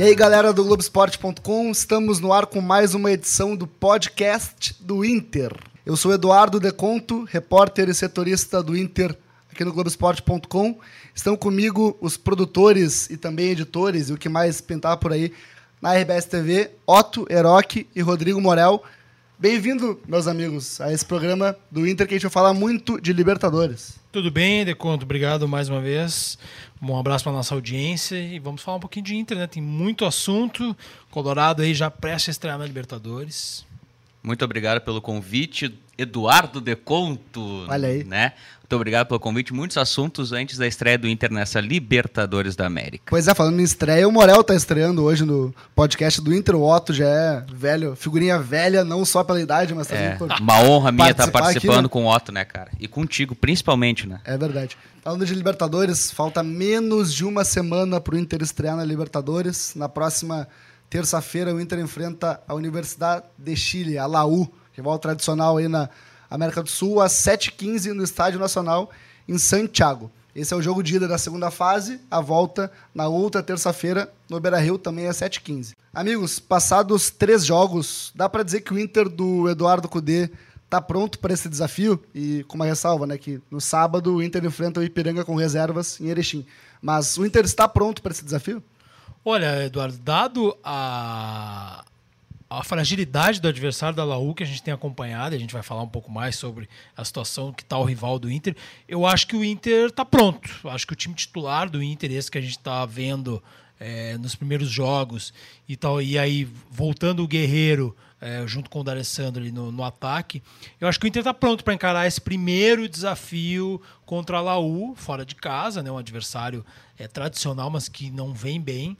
E aí, galera do Globoesporte.com, estamos no ar com mais uma edição do podcast do Inter. Eu sou Eduardo Deconto, repórter e setorista do Inter aqui no Globoesporte.com. Estão comigo os produtores e também editores e o que mais pintar por aí na RBS TV, Otto Eroque e Rodrigo Morel. Bem-vindo, meus amigos, a esse programa do Inter que a gente vai falar muito de Libertadores. Tudo bem, Deconto? Obrigado mais uma vez. Um abraço para nossa audiência e vamos falar um pouquinho de Inter, né? Tem muito assunto. Colorado aí já presta a estrear na Libertadores. Muito obrigado pelo convite, Eduardo Deconto. Olha aí. Né? Muito obrigado pelo convite. Muitos assuntos antes da estreia do Inter nessa Libertadores da América. Pois é, falando em estreia, o Morel tá estreando hoje no podcast do Inter. O Otto já é velho, figurinha velha, não só pela idade, mas também É, por uma honra minha estar participar participando aqui, né? com o Otto, né, cara? E contigo, principalmente, né? É verdade. Falando de Libertadores, falta menos de uma semana para o Inter estrear na Libertadores. Na próxima terça-feira, o Inter enfrenta a Universidade de Chile, a Laú, rival tradicional aí na América do Sul, às 7h15 no Estádio Nacional, em Santiago. Esse é o jogo de ida da segunda fase, a volta na outra terça-feira, no Beira-Rio, também às 7h15. Amigos, passados três jogos, dá para dizer que o Inter do Eduardo Cudê tá pronto para esse desafio e com uma ressalva, né, que no sábado o Inter enfrenta o Ipiranga com reservas em Erechim. Mas o Inter está pronto para esse desafio? Olha, Eduardo, dado a, a fragilidade do adversário da Laú que a gente tem acompanhado, a gente vai falar um pouco mais sobre a situação que está o rival do Inter, eu acho que o Inter está pronto. Acho que o time titular do Inter, esse que a gente está vendo é, nos primeiros jogos, e, tal, e aí voltando o Guerreiro é, junto com o D'Alessandro ali no, no ataque, eu acho que o Inter está pronto para encarar esse primeiro desafio contra a Laú, fora de casa, né, um adversário é, tradicional, mas que não vem bem.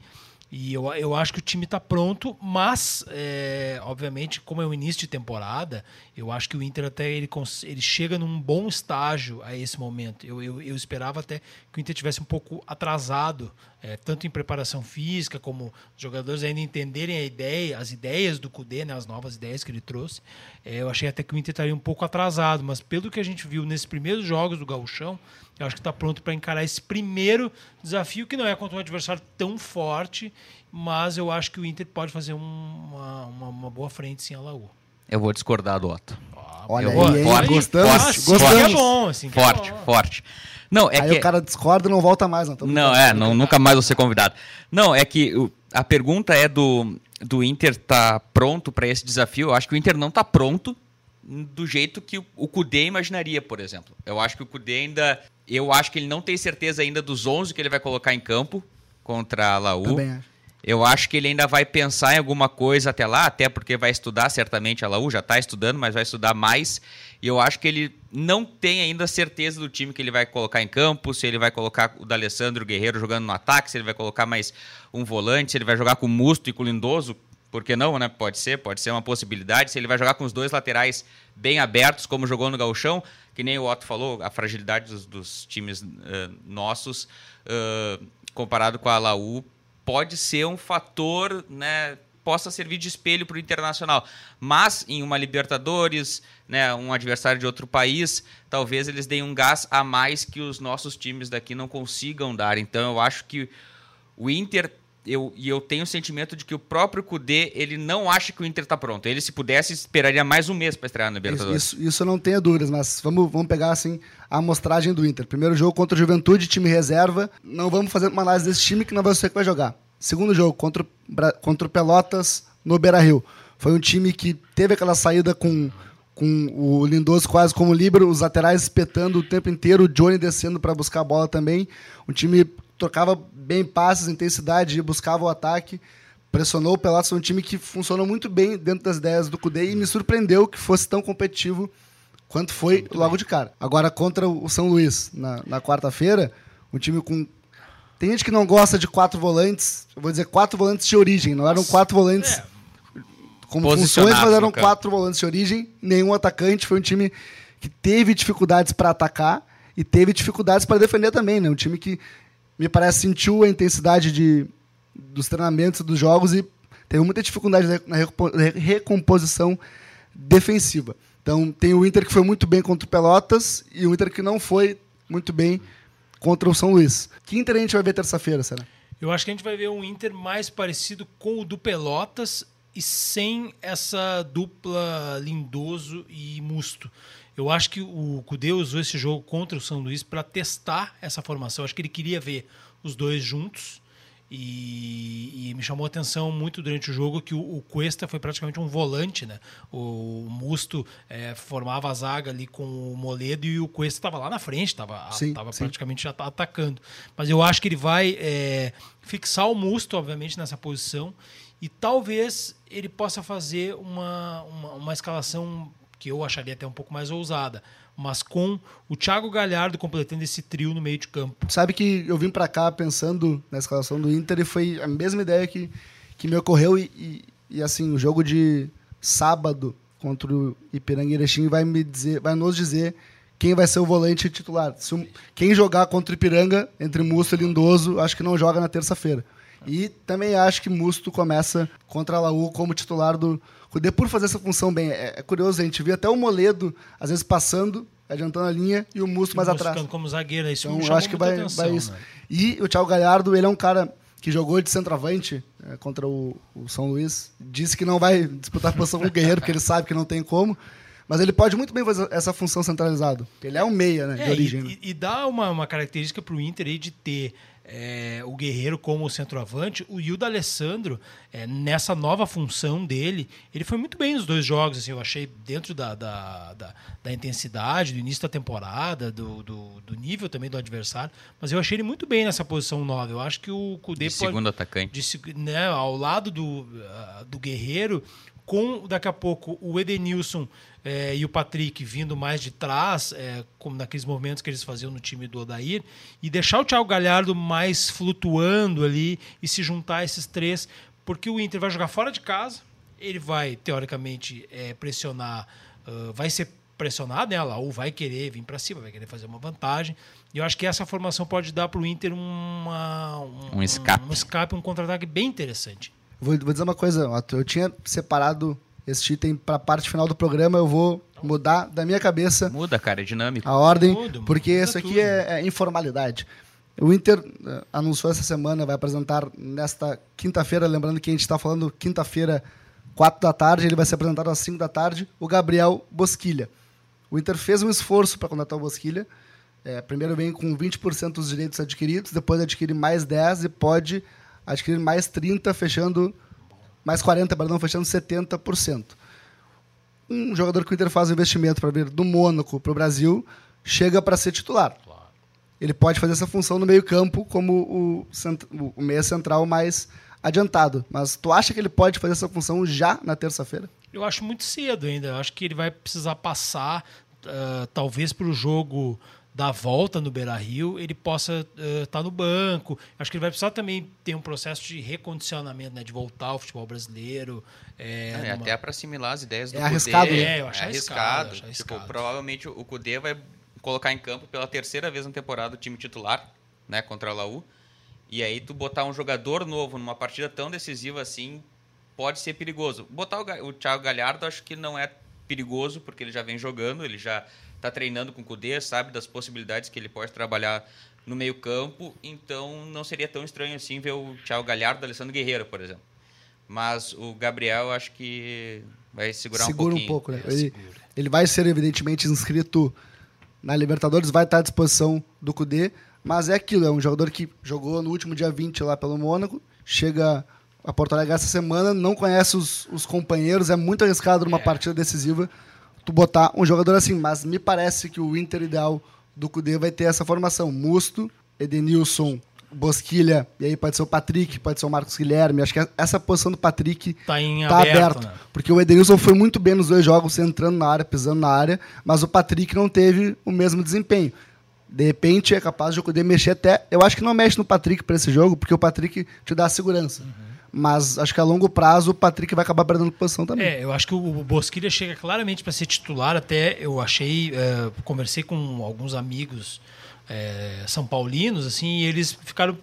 E eu, eu acho que o time está pronto, mas, é, obviamente, como é o início de temporada, eu acho que o Inter até ele, ele chega num bom estágio a esse momento. Eu, eu, eu esperava até que o Inter tivesse um pouco atrasado, é, tanto em preparação física, como os jogadores ainda entenderem a ideia, as ideias do Cudê, né, as novas ideias que ele trouxe. É, eu achei até que o Inter estaria um pouco atrasado, mas pelo que a gente viu nesses primeiros jogos do Gauchão, eu acho que está pronto para encarar esse primeiro desafio, que não é contra um adversário tão forte, mas eu acho que o Inter pode fazer um- uma, uma, uma boa frente sim a Laú. Eu vou discordar do Otto. Olha Eu aí, forte, gostamos, forte, gostamos. que é bom, assim que é forte, bom. forte. Não, é aí que o cara discorda e não volta mais. Não, Tô Não, é, não, nunca mais vou ser convidado. Não, é que a pergunta é do, do Inter tá pronto para esse desafio. Eu acho que o Inter não tá pronto do jeito que o, o Cudê imaginaria, por exemplo. Eu acho que o Cudê ainda. Eu acho que ele não tem certeza ainda dos 11 que ele vai colocar em campo contra a Laú. Também acho. Eu acho que ele ainda vai pensar em alguma coisa até lá, até porque vai estudar certamente a Laú, já está estudando, mas vai estudar mais. E eu acho que ele não tem ainda certeza do time que ele vai colocar em campo, se ele vai colocar o D'Alessandro Guerreiro jogando no ataque, se ele vai colocar mais um volante, se ele vai jogar com o Musto e com o Lindoso, por que não, né? Pode ser, pode ser uma possibilidade. Se ele vai jogar com os dois laterais bem abertos, como jogou no Gauchão, que nem o Otto falou, a fragilidade dos, dos times eh, nossos, eh, comparado com a Laú, pode ser um fator, né, possa servir de espelho para o internacional. Mas em uma Libertadores, né, um adversário de outro país, talvez eles deem um gás a mais que os nossos times daqui não consigam dar. Então eu acho que o Inter eu, e eu tenho o sentimento de que o próprio Cudê, ele não acha que o Inter está pronto. Ele, se pudesse, esperaria mais um mês para estrear Isso, Libertadores. isso, isso eu não tenho dúvidas, mas vamos, vamos pegar assim a amostragem do Inter. Primeiro jogo contra o Juventude, time reserva. Não vamos fazer uma análise desse time que não vai ser que vai jogar. Segundo jogo contra, contra o Pelotas no Beira Rio. Foi um time que teve aquela saída com, com o Lindoso quase como líbero, os laterais espetando o tempo inteiro, o Johnny descendo para buscar a bola também. Um time trocava bem passes, intensidade, buscava o ataque pressionou o Pelotas, foi um time que funcionou muito bem dentro das ideias do Cudê e me surpreendeu que fosse tão competitivo quanto foi logo de cara. Agora, contra o São Luís, na, na quarta-feira, um time com. Tem gente que não gosta de quatro volantes, eu vou dizer quatro volantes de origem, não eram quatro volantes É, como Posicionados funções, mas eram quatro volantes de origem, nenhum atacante. Foi um time que teve dificuldades para atacar e teve dificuldades para defender também. Né? Um time que me parece sentiu a intensidade de, dos treinamentos dos jogos e teve muita dificuldade na- na recompo- na recomposição defensiva. Então tem o Inter que foi muito bem contra o Pelotas e o Inter que não foi muito bem contra o São Luís. Que Inter a gente vai ver terça-feira, será? Eu acho que a gente vai ver um Inter mais parecido com o do Pelotas e sem essa dupla Lindoso e Musto. Eu acho que o Cudê usou esse jogo contra o São Luís para testar essa formação. Eu acho que ele queria ver os dois juntos. E, e, me chamou a atenção muito durante o jogo que o, o Cuesta foi praticamente um volante, né? O, Musto é, formava a zaga ali com o Moledo e o Cuesta estava lá na frente, estava praticamente já atacando. Mas eu acho que ele vai é, fixar o Musto, obviamente, nessa posição e talvez ele possa fazer uma, uma, uma escalação que eu acharia até um pouco mais ousada mas com o Thiago Galhardo completando esse trio no meio de campo. Sabe que eu vim para cá pensando na escalação do Inter e foi a mesma ideia que, que me ocorreu e, e, e assim, o jogo de sábado contra o Ipiranga Erechim vai me dizer, vai nos dizer quem vai ser o volante titular. Se, quem jogar contra o Ipiranga, entre Musto e Lindoso, acho que não joga na terça-feira. E também acho que Musto começa contra a Laú como titular do, Cudê por fazer essa função bem. É, é, curioso, a gente vê até o Moledo, às vezes, passando, adiantando a linha, e o Musto mais atrás. como zagueiro, isso então, eu acho que vai, atenção, vai isso. Né? E o Thiago Galhardo, ele é um cara que jogou de centroavante é, contra o, o, São Luís. Disse que não vai disputar a posição com o Guerreiro, porque ele sabe que não tem como. Mas ele pode muito bem fazer essa função centralizado. Ele é um meia, né? É, de origem. E, né? e, dá uma, uma característica para o Inter aí de ter é, o Guerreiro como centroavante, o Hilda Alessandro, é, nessa nova função dele, ele foi muito bem nos dois jogos. Assim, eu achei dentro da, da, da, da intensidade, do início da temporada, do, do, do, nível também do adversário, mas eu achei ele muito bem nessa posição nova. Eu acho que o Cudê de segundo atacante. De, né, ao lado do, uh, do Guerreiro, com daqui a pouco o Edenilson é, e o Patrick vindo mais de trás, é, como naqueles momentos que eles faziam no time do Odair, e deixar o Thiago Galhardo mais flutuando ali e se juntar a esses três, porque o Inter vai jogar fora de casa, ele vai, teoricamente, é, pressionar, uh, vai ser pressionado, né? ou vai querer vir para cima, vai querer fazer uma vantagem. E eu acho que essa formação pode dar para o Inter uma, um, um escape, um, um, escape, um contra-ataque bem interessante. Vou, vou dizer uma coisa, eu tinha separado este item para a parte final do programa, eu vou mudar da minha cabeça. Muda, cara, é dinâmico. A ordem, muda, porque muda isso aqui é, é, informalidade. O Inter uh, anunciou essa semana, vai apresentar nesta quinta-feira, lembrando que a gente está falando quinta-feira, 4 da tarde, ele vai ser apresentado às 5 da tarde, o Gabriel Bosquilha. O Inter fez um esforço para contratar o Bosquilha. É, primeiro vem com 20% dos direitos adquiridos, depois adquire mais 10% e pode adquirir mais 30%, fechando mais 40%, perdão, fechando 70%. Um jogador que o Inter faz um investimento para vir do Mônaco para o Brasil chega para ser titular. Claro. Ele pode fazer essa função no meio-campo como o, o meia central mais adiantado. Mas tu acha que ele pode fazer essa função já na terça-feira? Eu acho muito cedo ainda. Eu acho que ele vai precisar passar, uh, talvez, para o jogo da volta no Beira Rio, ele possa estar uh, tá no banco. Acho que ele vai precisar também ter um processo de recondicionamento, né, de voltar ao futebol brasileiro. É, é numa... Até para assimilar as ideias do é Arriscado, né? É, eu acho é arriscado. arriscado. Tipo, arriscado. provavelmente o Cudê vai colocar em campo pela terceira vez na temporada o time titular, né, contra a Laú. E aí tu botar um jogador novo numa partida tão decisiva assim pode ser perigoso. Botar o, o Thiago Galhardo acho que não é perigoso porque ele já vem jogando, ele já está treinando com o Cudê, sabe das possibilidades que ele pode trabalhar no meio campo, então não seria tão estranho assim ver o Thiago Galhardo o Alessandro Guerreiro, por exemplo. Mas o Gabriel, acho que vai segurar Segura um pouquinho. um pouco, né? Ele, ele, vai ser, evidentemente, inscrito na Libertadores, vai estar à disposição do Cudê, mas é aquilo, é um jogador que jogou no último dia 20 lá pelo Mônaco, chega a Porto Alegre essa semana, não conhece os, os companheiros, é muito arriscado numa é. partida decisiva tu botar um jogador assim, mas me parece que o Inter ideal do Cudê vai ter essa formação. Musto, Edenilson, Bosquilha, e aí pode ser o Patrick, pode ser o Marcos Guilherme. Acho que essa posição do Patrick tá, tá aberto, aberto né? porque o Edenilson foi muito bem nos dois jogos, entrando na área, pisando na área, mas o Patrick não teve o mesmo desempenho. De repente é capaz de o Cudê mexer até. Eu acho que não mexe no Patrick para esse jogo, porque o Patrick te dá segurança. Uhum. Mas acho que a longo prazo o Patrick vai acabar perdendo posição também. É, eu acho que o Bosquilha chega claramente para ser titular. Até eu achei, é, conversei com alguns amigos é, são paulinos, assim, e eles ficaram.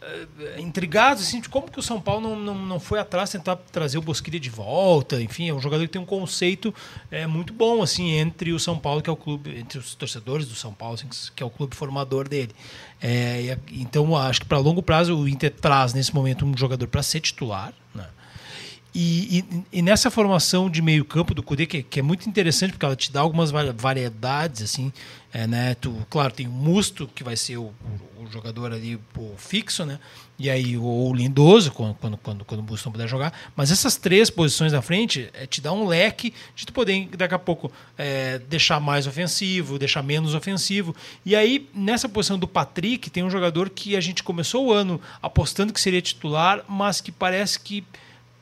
Uh, intrigados assim, de como que o São Paulo não, não, não foi atrás tentar trazer o Bosquilha de volta. Enfim, é um jogador que tem um conceito é, muito bom assim entre o São Paulo, que é o clube, entre os torcedores do São Paulo, assim, que é o clube formador dele. É, então, acho que para longo prazo o Inter traz nesse momento um jogador para ser titular. Né? E, e, e, nessa formação de meio campo do Cudê, que, que, é muito interessante, porque ela te dá algumas variedades, assim, é, né? Tu, claro, tem o Musto, que vai ser o, o, jogador ali o fixo, né? E aí o, o Lindoso, quando, quando, quando, quando o Musto não puder jogar. Mas essas três posições na frente é, te dá um leque de tu poder, daqui a pouco, é, deixar mais ofensivo, deixar menos ofensivo. E aí, nessa posição do Patrick, tem um jogador que a gente começou o ano apostando que seria titular, mas que parece que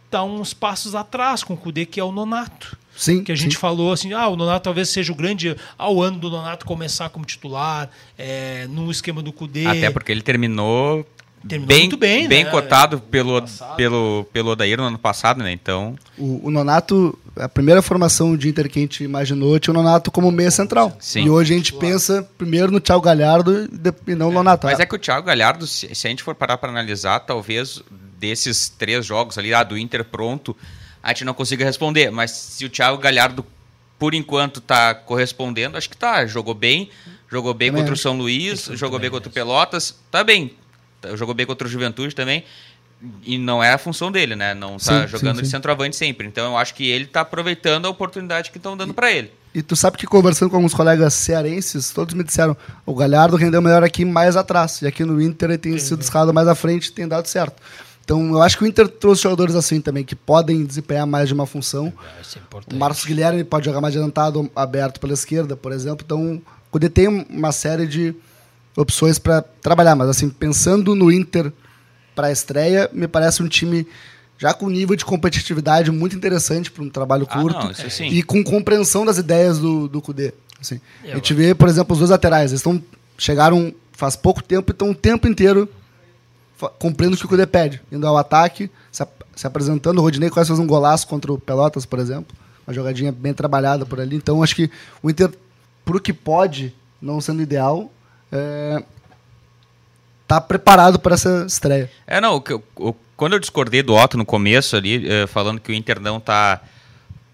está uns passos atrás com o Cudê, que é o Nonato. Sim, que a gente sim. falou assim, ah, o Nonato talvez seja o grande ao ano do Nonato começar como titular, é, no esquema do Cudê. Até porque ele terminou, Terminou bem, muito bem, bem né? cotado pelo, passado. pelo, pelo Odair no ano passado, né? Então, O, o Nonato, a primeira formação de Inter que a gente imaginou tinha o Nonato como meia central. Sim. E hoje a gente pensa primeiro no Thiago Galhardo e não no Nonato. mas é que o Thiago Galhardo, se, se a gente for parar para analisar, talvez desses três jogos ali, ah, do Inter pronto, a gente não consiga responder. Mas se o Thiago Galhardo, por enquanto, tá correspondendo, acho que tá. Jogou bem, jogou bem Também contra o. São Luís, jogou bem contra o. Pelotas, tá bem. Tá, Jogou bem contra o Juventude também. E não é a função dele, né? Não tá Sim, jogando sim, de sim. centroavante sempre. Então eu acho que ele tá aproveitando a oportunidade que estão dando para ele. E tu sabe que conversando com alguns colegas cearenses, todos me disseram o Galhardo rendeu melhor aqui mais atrás. E aqui no Inter ele tem sido escalado mais à frente e tem dado certo. Então eu acho que o Inter trouxe jogadores assim também, que podem desempenhar mais de uma função. Isso é O importante. Marcos Guilherme pode jogar mais adiantado, aberto pela esquerda, por exemplo. Então, o Cudê tem uma série de opções para trabalhar. Mas, assim, pensando no Inter para a estreia, me parece um time já com nível de competitividade muito interessante para um trabalho Ah, curto. não, isso sim. E com compreensão das ideias do, do. Assim, É, a gente vê, por exemplo, os dois laterais. Eles estão chegaram faz pouco tempo e estão o tempo inteiro cumprindo o que o Cudê pede. Indo ao ataque, se, ap- se apresentando. O Rodinei quase fez um golaço contra o Pelotas, por exemplo. Uma jogadinha bem trabalhada por ali. Então, acho que o Inter, pro que pode, não sendo ideal, é, tá preparado para essa estreia. É, não, quando eu discordei do Otto no começo ali, eh, falando que o Inter não tá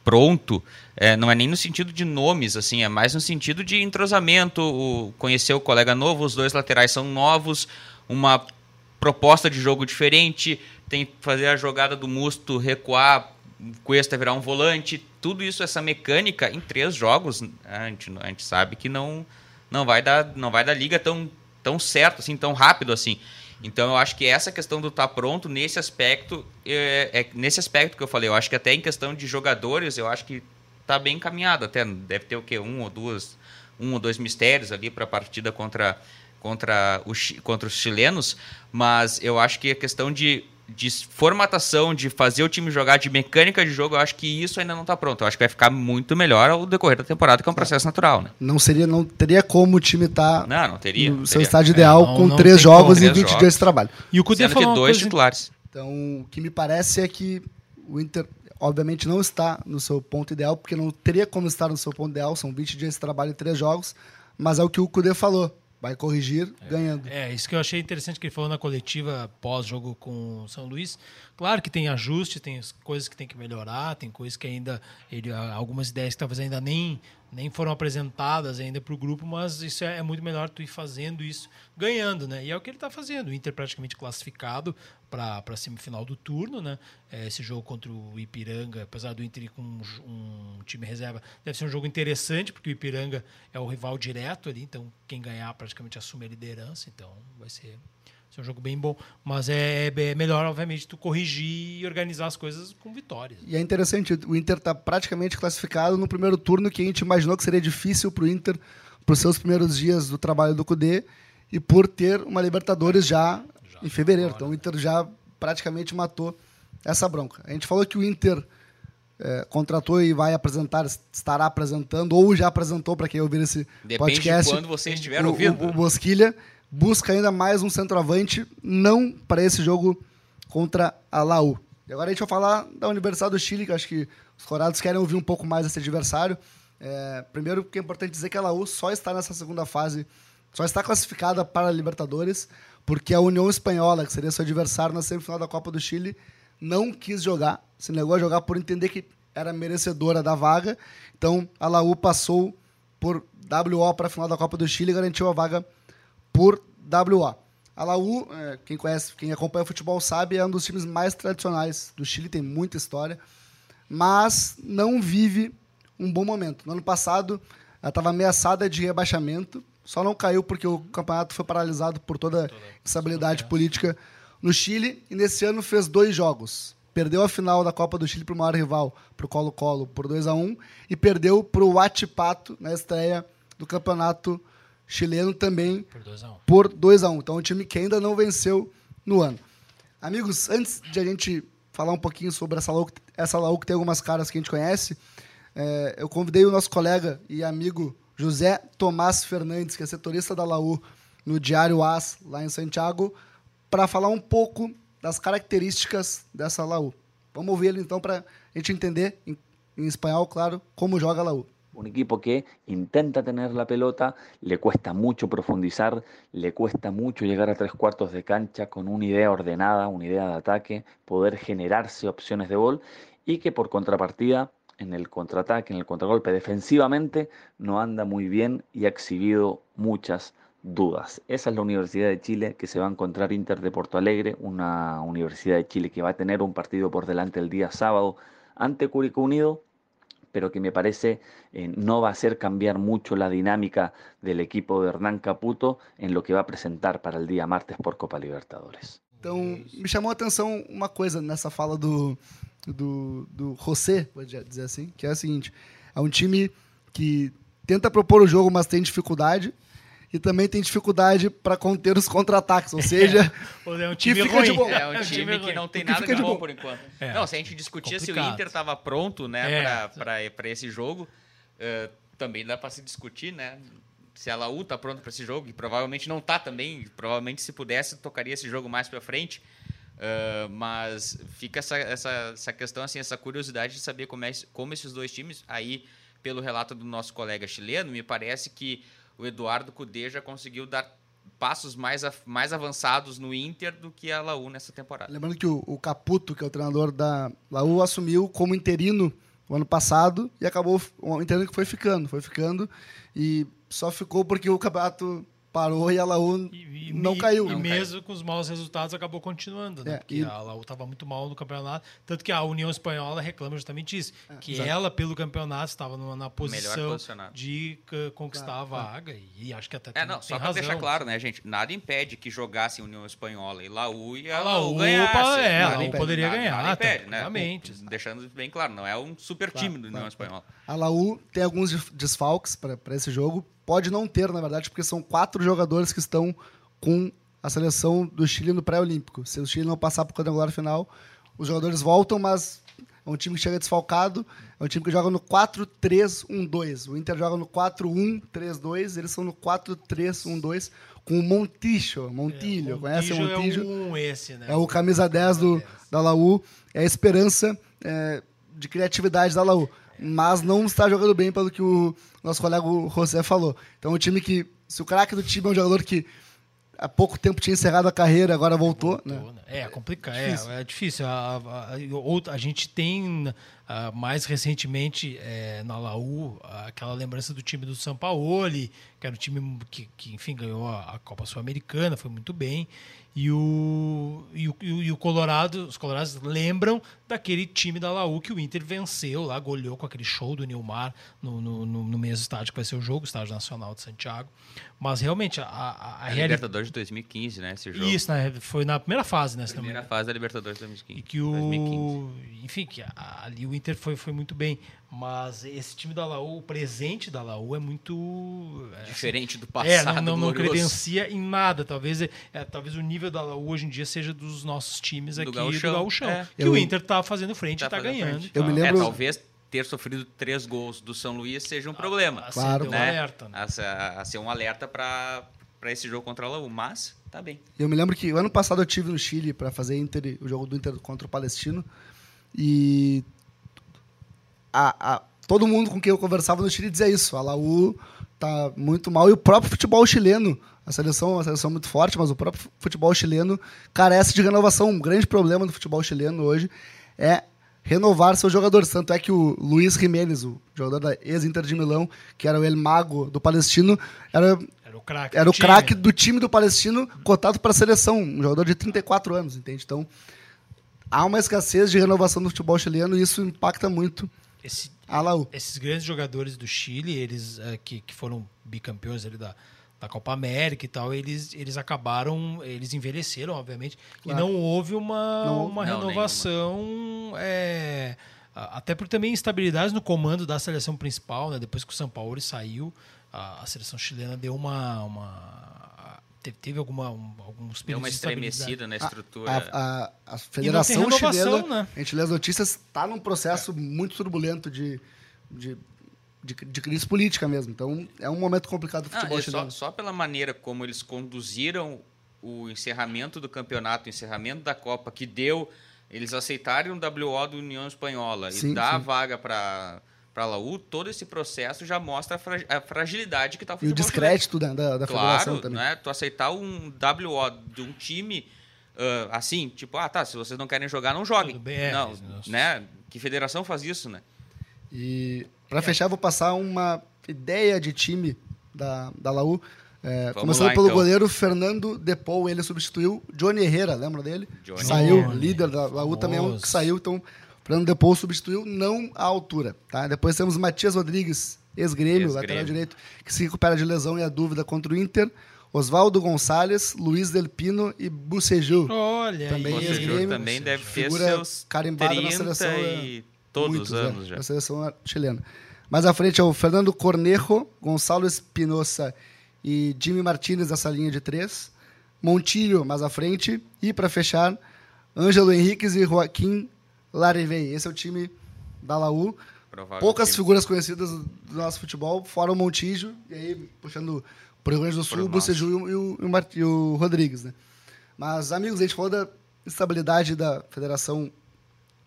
pronto, eh, não é nem no sentido de nomes, assim, é mais no sentido de entrosamento, o- conhecer o colega novo, os dois laterais são novos, uma proposta de jogo diferente, tem que fazer a jogada do Musto recuar, Cuesta virar um volante, tudo isso, essa mecânica, em três jogos, a gente, a gente sabe que não, não, vai dar, não vai dar liga tão, tão certo, assim, tão rápido assim. Então eu acho que essa questão do estar pronto nesse aspecto é, é nesse aspecto que eu falei. Eu acho que até em questão de jogadores, eu acho que tá bem encaminhado. Até deve ter o quê? Um ou duas, um ou dois mistérios ali para a partida contra contra, o, contra os chilenos. Mas eu acho que a questão de, de formatação, de fazer o time jogar, de mecânica de jogo, eu acho que isso ainda não está pronto. Eu acho que vai ficar muito melhor ao decorrer da temporada, que é um processo natural, né? Não seria, não teria como o time estar Não, não teria. no não seu teria. estádio É, ideal não- com não três jogos como. e Três 20 dias de trabalho. E o Cudê Sendo que falou uma dois coisa- titulares. Então, o que me parece é que o Inter, obviamente, não está no seu ponto ideal, porque não teria como estar no seu ponto ideal. São 20 dias de trabalho e três jogos. Mas é o que o Cudê falou. Vai corrigir ganhando. É, isso que eu achei interessante que ele falou na coletiva pós-jogo com o São Luís. Claro que tem ajuste, tem as coisas que tem que melhorar, tem coisas que ainda. Ele, algumas ideias que talvez ainda nem, nem foram apresentadas ainda para o grupo, mas isso é, é muito melhor tu ir fazendo isso ganhando, né? E é o que ele está fazendo. O Inter praticamente classificado para a semifinal do turno, né? É, esse jogo contra o Ipiranga, apesar do Inter ir com um, um time reserva, deve ser um jogo interessante, porque o Ipiranga é o rival direto ali, então quem ganhar praticamente assume a liderança, então vai ser, ser um jogo bem bom. Mas é, é melhor, obviamente, tu corrigir e organizar as coisas com vitórias. E é interessante, o Inter está praticamente classificado no primeiro turno que a gente imaginou que seria difícil para o Inter, para os seus primeiros dias do trabalho do Cudê, e por ter uma Libertadores já, em fevereiro. Então o Inter já praticamente matou essa bronca. A gente falou que o Inter eh, contratou e vai apresentar, estará apresentando, ou já apresentou para quem ouvir esse Depende podcast. de quando você estiver o, ouvindo. O, o Bosquilha busca ainda mais um centroavante, não para esse jogo contra a Laú. E agora a gente vai falar da Universidade do Chile, que acho que os colorados querem ouvir um pouco mais desse adversário. É, primeiro, que é importante dizer que a Laú só está nessa segunda fase só está classificada para a Libertadores porque a União Espanhola, que seria seu adversário na semifinal da Copa do Chile, não quis jogar, se negou a jogar por entender que era merecedora da vaga. Então a Laú passou por WO para a final da Copa do Chile e garantiu a vaga por WO. A Laú, é, quem conhece, quem acompanha o futebol sabe, é um dos times mais tradicionais do Chile, tem muita história, mas não vive um bom momento. No ano passado, ela estava ameaçada de rebaixamento, só não caiu porque o campeonato foi paralisado por toda a instabilidade política no Chile, e nesse ano fez dois jogos. Perdeu a final da Copa do Chile para o maior rival, para o Colo-Colo, por 2 a 1 e perdeu para o Huachipato na estreia do campeonato chileno também Por 2 a 1 por 2 a 1 Então, um time que ainda não venceu no ano. Amigos, antes de a gente falar um pouquinho sobre essa Laú, essa Laú que tem algumas caras que a gente conhece, é, eu convidei o nosso colega e amigo José Tomás Fernandes, que é setorista da Laú no Diário AS, lá em Santiago, para falar um pouco das características dessa Laú. Vamos ouvir ele então para a gente entender, em, em espanhol, claro, como joga a Laú. Un equipo que intenta tener la pelota, le cuesta mucho profundizar, le cuesta mucho llegar a tres cuartos de cancha con una idea ordenada, una idea de ataque, poder generarse opciones de gol y que por contrapartida en el contraataque, en el contragolpe defensivamente no anda muy bien y ha exhibido muchas dudas. Esa es la Universidad de Chile que se va a encontrar Inter de Porto Alegre, una Universidad de Chile que va a tener un partido por delante el día sábado ante Curicó Unido pero que me parece eh, no va a hacer cambiar mucho la dinámica del equipo de Hernán Caputo en lo que va a presentar para el día martes por Copa Libertadores. Então, me chamou a atenção uma coisa nessa fala do, do, do José, vou dizer assim, que é a seguinte: é um time que tenta propor o jogo, mas tem dificuldade. E também tem dificuldade para conter os contra-ataques, ou seja, É um que time fica de ruim. bom. É um É um time, time que ruim. não tem Que nada fica de de bom bom. por enquanto. É. Não, se a gente discutir se o. Inter estava pronto, né, É. para esse jogo, eh, também dá para se discutir, né? Se a Laú tá pronta para esse jogo, e provavelmente não tá também, provavelmente se pudesse tocaria esse jogo mais para frente. Eh, mas fica essa, essa, essa questão assim, essa curiosidade de saber como, é, como esses dois times aí pelo relato do nosso colega chileno, me parece que o Eduardo Cudê já conseguiu dar passos mais, mais avançados no Inter do que a Laú nessa temporada. lembrando que o, o Caputo, que é o treinador da Laú, assumiu como interino o ano passado e acabou o interino que foi ficando, foi ficando e só ficou porque o campeonato parou e a Laú E, e- não caiu. E Não mesmo com os maus resultados, acabou continuando, né? É, Porque e- a Laú estava muito mal no campeonato. Tanto que a União Espanhola reclama justamente isso. que exato. ela, pelo campeonato, estava numa- na posição de conquistar Claro, a vaga. E acho que até É, não, tem só pra razão. deixar claro, né, gente? Nada impede que jogassem União Espanhola e Laú e a, A Laú Laú, ganhasse. é, a Laú impede, poderia nada- ganhar, Nada impede, né? tranquilamente. Deixando bem claro, não é um super Claro, time do União claro, Espanhola. A Laú tem alguns desfalques para esse jogo. Pode não ter, na verdade, porque são quatro jogadores que estão com a seleção do Chile no pré-olímpico. Se o Chile não passar para o quadrangular final, os jogadores voltam, mas é um time que chega desfalcado. É um time que joga no 4-3-1-2. O Inter joga no 4-1-3-2. Eles são no 4-3-1-2 com o Montijo. Montilho. Conhece o Montijo? É um esse, né? É o camisa 10 do, da Laú. É a esperança é, de criatividade da Laú. Mas não está jogando bem pelo que o nosso colega o José falou. Então, um time que. Se o craque do time é um jogador que há pouco tempo tinha encerrado a carreira, agora voltou. né? Voltou, né? É, complicado. difícil. É, é difícil. A, a, a- a gente tem ah, mais recentemente é, na Laú aquela lembrança do time do Sampaoli, que era um time que, que enfim, ganhou a, a Copa Sul-Americana, foi muito bem. E o, e, o, e o- Colorado, os Colorados lembram daquele time da Laú que o Inter venceu lá, goleou com aquele show do Nilmar no, no, no, no mesmo estádio que vai ser o jogo, o Estádio Nacional de Santiago. Mas realmente a, a, a. Libertadores de 2015, né? Esse jogo. Isso, né? Foi na primeira fase, né? Me Primeira fase da Libertadores de 2015. E que 2015. o. Enfim, que a- ali o Inter foi, foi muito bem. Mas esse time da Laú, o presente da Laú é muito. é, Diferente do assim, passado. É, não, não, não credencia em nada. Talvez, é, talvez o nível da Laú hoje em dia seja dos nossos times Do aqui Gauchão, do Gauchão. é. Que Eu- o Inter tá fazendo frente Tá e tá ganhando. frente. Eu me lembro- É, talvez ter sofrido três gols do São Luís seja um problema. Acendeu Claro. um né? alerta. né? A, a ser um alerta para esse jogo contra a Laú. Mas, tá bem. Eu me lembro que o ano passado eu tive no Chile para fazer Inter, o jogo do Inter contra o Palestino. E a- a- todo mundo com quem eu conversava no Chile dizia isso. A Laú tá muito mal. E o próprio futebol chileno, a seleção é seleção muito forte, mas o próprio futebol chileno carece de renovação. Um grande problema do futebol chileno hoje é renovar seus jogadores. Tanto é que o Luiz Jiménez, o jogador da ex-Inter de Milão, que era o El Mago do Palestino, era, Era o craque. era do craque do time do Palestino cotado para a seleção. Um jogador de 34 anos, entende? Então, há uma escassez de renovação no futebol chileno e isso impacta muito Esse, a Laú. esses grandes jogadores do Chile, eles eh, que, que foram bicampeões ali da, da Copa América e tal, eles, eles acabaram, eles envelheceram, obviamente, Claro. e não houve uma, Não- uma Não, renovação, é, até por também instabilidades no comando da seleção principal, né? Depois que o São Paulo saiu, a, a seleção chilena deu uma... uma teve, alguma, um, alguns Deu uma estremecida na estrutura. a- a- a Federação renovação, Chilena, né? a gente lê as notícias, está num processo muito turbulento de, de, de, de crise política mesmo. Então, é um momento complicado do Ah, futebol é só, chileno. só pela maneira como eles conduziram o encerramento do campeonato, o encerramento da Copa, que deu. Eles aceitaram o WO do União Espanhola Sim, e dar a vaga para para a Laú, todo esse processo já mostra a, fra- a fragilidade que está o E o futebol descrédito da, da, da federação Claro, também. né? Tu aceitar um WO de um time ah, assim, tipo, ah, tá, se vocês não querem jogar, não joguem. Tudo bem, é, não, né? Que federação faz isso, né? E para fechar, vou passar uma ideia de time da, da Laú. É, começando lá, pelo então. goleiro Fernando Depou, ele substituiu Johnny Herrera, lembra dele? Johnny. Saiu, Johnny, líder da Laú também é um que saiu, então Fernando Depou substituiu não à altura. Tá? Depois temos Matias Rodrigues, ex-grêmio, Ex-grêmio. lateral direito, que se recupera de lesão e a dúvida contra o Inter. Oswaldo Gonçalves, Luiz Del Pino e Buceju. Olha Também Grêmio, também deve ter seus carimbada na 30 seleção, é, e todos Muitos, os é, anos já. Na seleção chilena. Mais à frente é o Fernando Cornejo, Gonçalo Espinosa e Jimmy Martinez nessa linha de três. Montilho mais à frente. E para fechar, Ângelo Henriquez e Joaquim Larivei. Esse é o time da Laú. Provável Poucas time. figuras conhecidas do nosso futebol, fora o Montijo, e aí puxando pro Rio Grande do Sul, o Buceju e o, e o, o e o Rodrigues. Né? Mas, amigos, a gente falou da estabilidade da Federação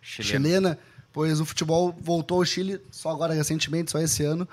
Chileno. chilena, pois o futebol voltou ao Chile só agora recentemente, só esse ano,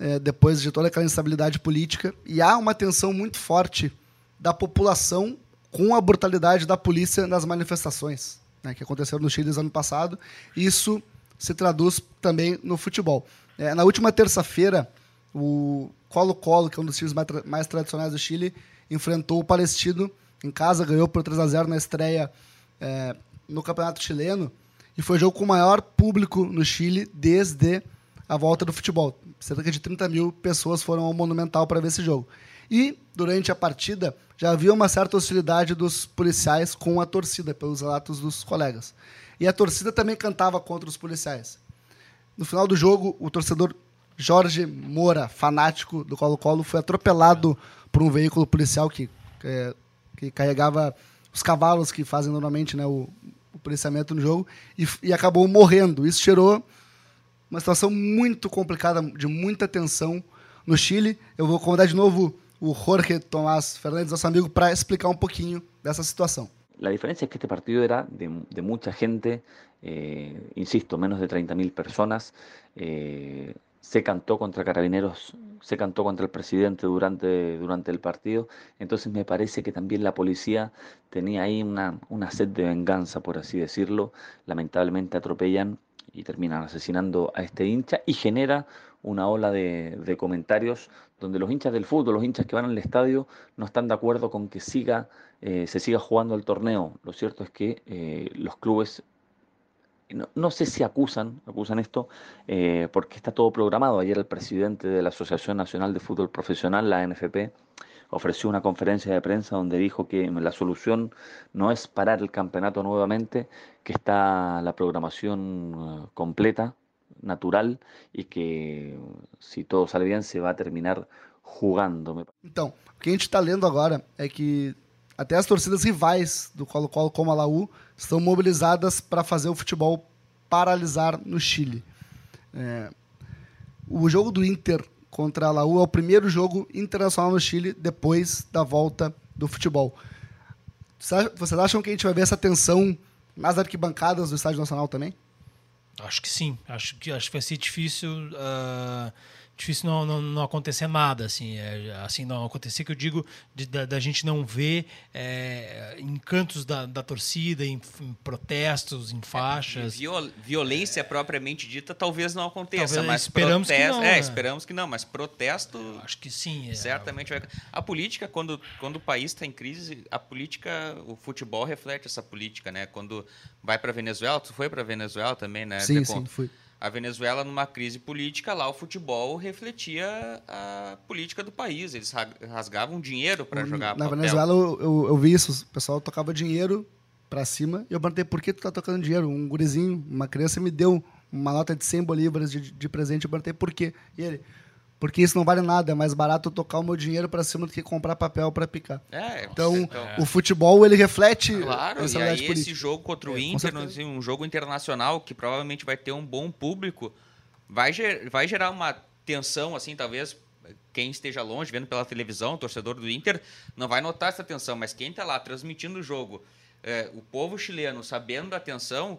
é, depois de toda aquela instabilidade política. E há uma tensão muito forte da população com a brutalidade da polícia nas manifestações né, que aconteceram no Chile no ano passado. Isso se traduz também no futebol. É, na última terça-feira, o Colo-Colo, que é um dos times mais, tra- mais tradicionais do Chile, enfrentou o Palestino em casa, ganhou por 3 a 0 na estreia é, no Campeonato Chileno e foi o jogo com o maior público no Chile desde a volta do futebol. Cerca de 30 mil pessoas foram ao Monumental para ver esse jogo. E, durante a partida, já havia uma certa hostilidade dos policiais com a torcida, pelos relatos dos colegas. E a torcida também cantava contra os policiais. No final do jogo, o torcedor Jorge Moura, fanático do Colo-Colo, foi atropelado por um veículo policial que, é, que carregava os cavalos que fazem normalmente né, o, policiamento no jogo e, e acabou morrendo. Isso gerou uma situação muito complicada, de muita tensão no Chile. Eu vou convidar de novo o Jorge Tomás Fernandes, nosso amigo, para explicar um pouquinho dessa situação. La diferencia es que este partido era de, de gente, eh, insisto, menos de 30.000 personas. eh, se cantó contra Carabineros, se cantó contra el presidente durante, durante el partido. Entonces me parece que también la policía tenía ahí una, una sed de venganza, por así decirlo. Lamentablemente atropellan y terminan asesinando a este hincha y genera una ola de, de comentarios donde los hinchas del fútbol, los hinchas que van al estadio, no están de acuerdo con que siga, eh, se siga jugando el torneo. Lo cierto es que eh, los clubes, no, no sé si acusan, acusan esto, eh, porque está todo programado. Ayer el presidente de la Asociación Nacional de Fútbol Profesional, la NFP, ofreció una conferencia de prensa donde dijo que la solución no es parar el campeonato nuevamente, que está la programación eh, completa, natural, y que si todo sale bien se va a terminar jugando. Então, o que a gente está que até as torcidas rivais do Colo-Colo, como a Laú, estão mobilizadas para fazer o futebol paralisar no Chile. É, o jogo do Inter contra a Laú é o primeiro jogo internacional no Chile depois da volta do futebol. Vocês acham que a gente vai ver essa tensão nas arquibancadas do Estádio Nacional também? Acho que sim. Acho que, acho que vai ser difícil ah, difícil não, não, não acontecer nada, assim, é, assim não acontecer que eu digo de, da, da, gente não ver é, encantos da, da torcida, em, em, protestos, em faixas. É, viol, violência propriamente dita talvez não aconteça, talvez, mas esperamos protesto, que não. É, né? esperamos que não, mas protesto. Eu acho que sim. É. Certamente vai. A política, quando, quando o país está em crise, a política, o futebol reflete essa política, né? Quando vai para Venezuela, tu foi para Venezuela também, né? Sim, sim, fui a Venezuela numa crise política, lá o futebol refletia a política do país. Eles rasgavam dinheiro para jogar Na papel. Venezuela eu, eu, eu, vi isso, o pessoal tocava dinheiro para cima e eu perguntei por que tu tá tocando dinheiro? Um gurizinho, uma criança me deu uma nota de 100 bolívares de, de presente, eu perguntei por quê? E ele, porque isso não vale nada, é mais barato tocar o meu dinheiro para cima do que comprar papel para picar. É, então, então, o futebol ele reflete claro, essa e aí política. esse jogo contra o é, Inter, assim, um jogo internacional que provavelmente vai ter um bom público, vai, ger vai gerar uma tensão assim, talvez quem esteja longe vendo pela televisão, torcedor do Inter, não vai notar essa tensão, mas quem está lá transmitindo o jogo, é, o povo chileno sabendo da tensão,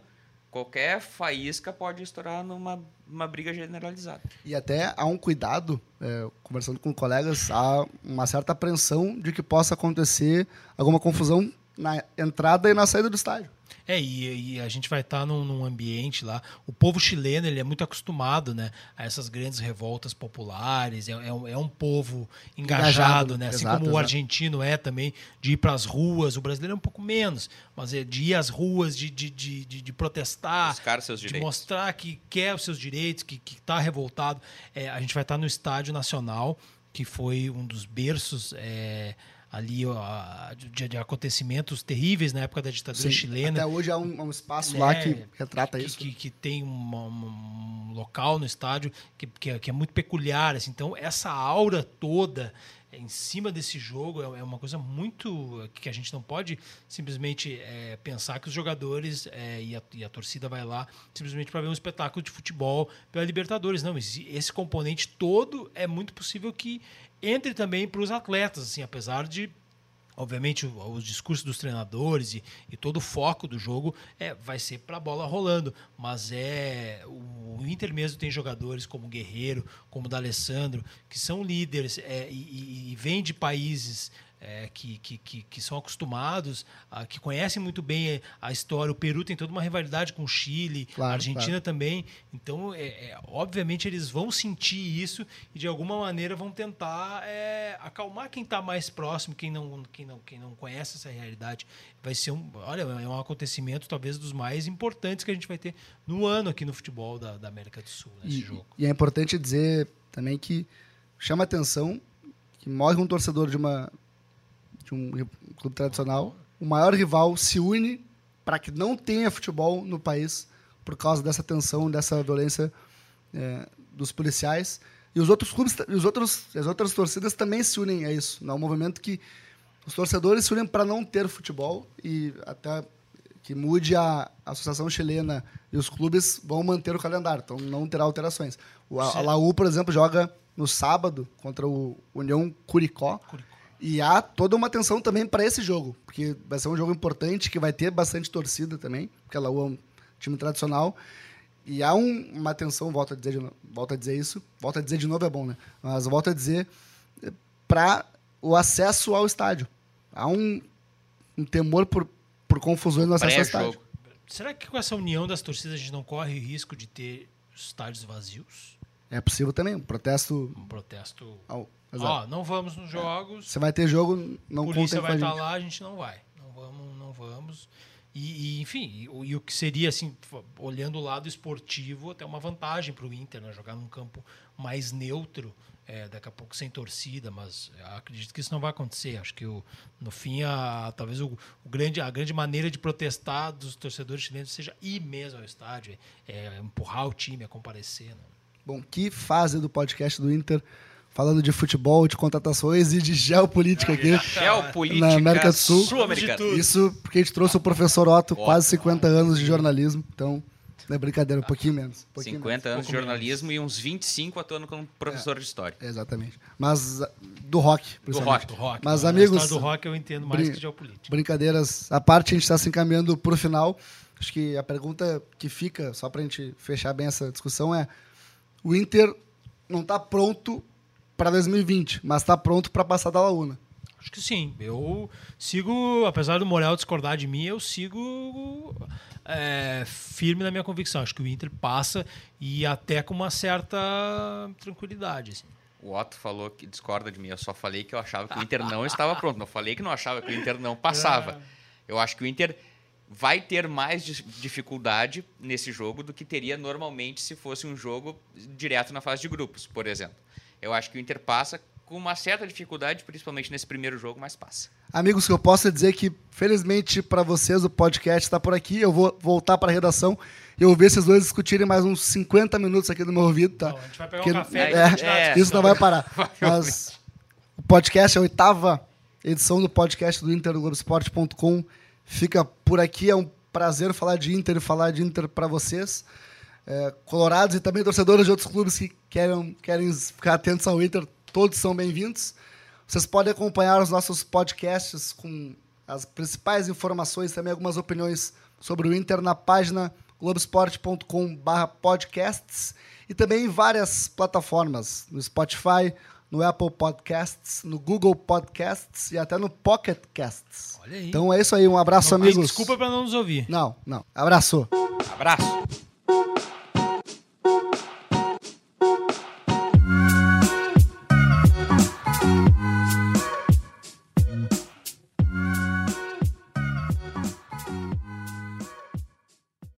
qualquer faísca pode estourar numa uma briga generalizada. E até há um cuidado, é, conversando com colegas, há uma certa apreensão de que possa acontecer alguma confusão na entrada e na saída do estádio. É, e, e, a gente vai estar tá num, num, ambiente lá. O povo chileno ele é muito acostumado né, a essas grandes revoltas populares. É, é, um, é um, povo engajado, engajado né? Assim exato, como exato. o argentino é também, de ir para as ruas. O brasileiro é um pouco menos, mas é de ir às ruas, de, de, de, de, de protestar, Buscar seus de mostrar que quer os seus direitos, que está revoltado. É, a gente vai estar tá no Estádio Nacional, que foi um dos berços. É, ali ó, de, de, acontecimentos terríveis na época da ditadura Sim, chilena. Até hoje há um, um espaço é, lá que retrata que, isso. Que, que tem um, um, local no estádio que, que, é, que é muito peculiar. Assim. Então, essa aura toda em cima desse jogo é, é uma coisa muito que a gente não pode simplesmente é, pensar que os jogadores é, e, a, e, a, torcida vai lá simplesmente para ver um espetáculo de futebol pela Libertadores. Não, esse componente todo é muito possível que entre também para os atletas, assim, apesar de obviamente os discursos dos treinadores e, e, todo o foco do jogo é, vai ser para a bola rolando, mas é o, Inter mesmo tem jogadores como Guerreiro, como D'Alessandro, que são líderes é, e, e vêm de países é, que, que, que, que, são acostumados, a, que conhecem muito bem a história. O Peru tem toda uma rivalidade com o Chile, claro, a Argentina claro. também. Então, é, é, obviamente, eles vão sentir isso e, de alguma maneira, vão tentar é, acalmar quem está mais próximo, quem não, quem, não, quem não conhece essa realidade. Vai ser um, olha, é um acontecimento talvez dos mais importantes que a gente vai ter no ano aqui no futebol da, da América do Sul, nesse e, jogo. E é importante dizer também que chama atenção que morre um torcedor de uma de um clube tradicional, o maior rival se une para que não tenha futebol no país por causa dessa tensão, dessa violência é, dos policiais. E os outros clubes, os outros, as outras torcidas também se unem a isso. É um movimento que os torcedores se unem para não ter futebol e até que mude a Associação Chilena e os clubes vão manter o calendário, então não terá alterações. O, a, a Laú, por exemplo, joga no sábado contra o União Curicó. Curicó. E há toda uma atenção também para esse jogo, porque vai ser um jogo importante, que vai ter bastante torcida também, porque a Laú é um time tradicional. E há um, uma atenção, volto a, dizer, volto a dizer isso, volto a dizer de novo é bom, né? Mas volto a dizer para o acesso ao estádio. Há um, um temor por, por confusões no acesso ao estádio. Será que com essa união das torcidas a gente não corre o risco de ter estádios vazios? É possível também, um protesto. Um protesto. Ao, Ó, não vamos nos jogos. Você vai ter jogo, não Polícia vai estar tá lá, a gente não vai. Não vamos, não vamos. E, e enfim, e, e, o que seria assim, olhando o lado esportivo, até uma vantagem para o Inter, né? jogar num campo mais neutro, é, daqui a pouco sem torcida, mas acredito que isso não vai acontecer. Acho que o, no fim, a, talvez o, o, grande, a grande maneira de protestar dos torcedores chilenos seja ir mesmo ao estádio, é, é empurrar o time a comparecer. Né? Bom, que fase do podcast do Inter falando de futebol, de contratações e de geopolítica aqui. Geopolítica na América do Sul. Sul Isso porque a gente trouxe o professor Otto, quase 50 anos de jornalismo. Então, não é brincadeira, um pouquinho menos. Um pouquinho 50 menos, anos de jornalismo menos. e uns 25 atuando como professor é, de história. Exatamente. Mas do rock, do rock. Do rock. Mas, amigos. do rock eu entendo mais que geopolítica. Brincadeiras à parte, a gente está se encaminhando para o final. Acho que a pergunta que fica, só para a gente fechar bem essa discussão, é: o Inter não tá pronto para 2020, mas tá pronto para passar da Laúna. Acho que sim. Eu sigo, apesar do Morel discordar de mim, eu sigo é, firme na minha convicção. Acho que o Inter passa e até com uma certa tranquilidade. Assim. O Otto falou que discorda de mim. Eu só falei que eu achava que o Inter não estava pronto. Não falei que não achava que o Inter não passava. É. Eu acho que o Inter vai ter mais dificuldade nesse jogo do que teria normalmente se fosse um jogo direto na fase de grupos, por exemplo. Eu acho que o Inter passa com uma certa dificuldade, principalmente nesse primeiro jogo, mas passa. Amigos, que eu posso dizer que, felizmente para vocês, o podcast está por aqui. Eu vou voltar para a redação e eu vou ver esses dois discutirem mais uns 50 minutos aqui no meu ouvido, tá? Não, a gente vai pegar Porque- um café é, e a isso não vai parar. Mas o podcast, a oitava edição do podcast do Inter no Globoesporte.com fica por aqui. É um prazer falar de Inter e falar de Inter para vocês. É, colorados e também torcedores de outros clubes que querem, querem ficar atentos ao Inter, todos são bem-vindos. Vocês podem acompanhar os nossos podcasts com as principais informações, também algumas opiniões sobre o Inter na página globesport.com/podcasts e também em várias plataformas, no Spotify, no Apple Podcasts, no Google Podcasts e até no Pocket Casts. Olha aí. Então é isso aí, um abraço, Não amigos. Desculpa para não nos ouvir. Não, não. Abraço. Abraço!